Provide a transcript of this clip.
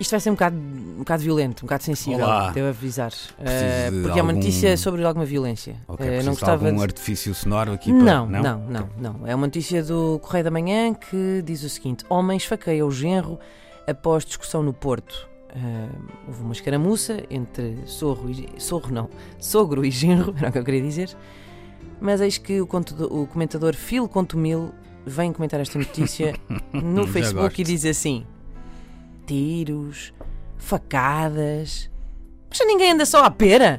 Isto vai ser um bocado, um bocado violento, um bocado sensível, Olá. devo avisar. De porque é uma algum- notícia sobre alguma violência. Ok, Eh, preciso não gostava algum de- artifício sonoro aqui para... Não, não, não, não. É uma notícia do Correio da Manhã que diz o seguinte: Homem esfaqueia o genro após discussão no Porto. Ah, houve uma escaramuça entre sorro e sorro não, sogro e genro, era o que eu queria dizer. Mas eis que o, o comentador Phil Contumil vem comentar esta notícia no Já Facebook gosto. e diz assim: tiros, facadas. Mas ninguém anda só à pera.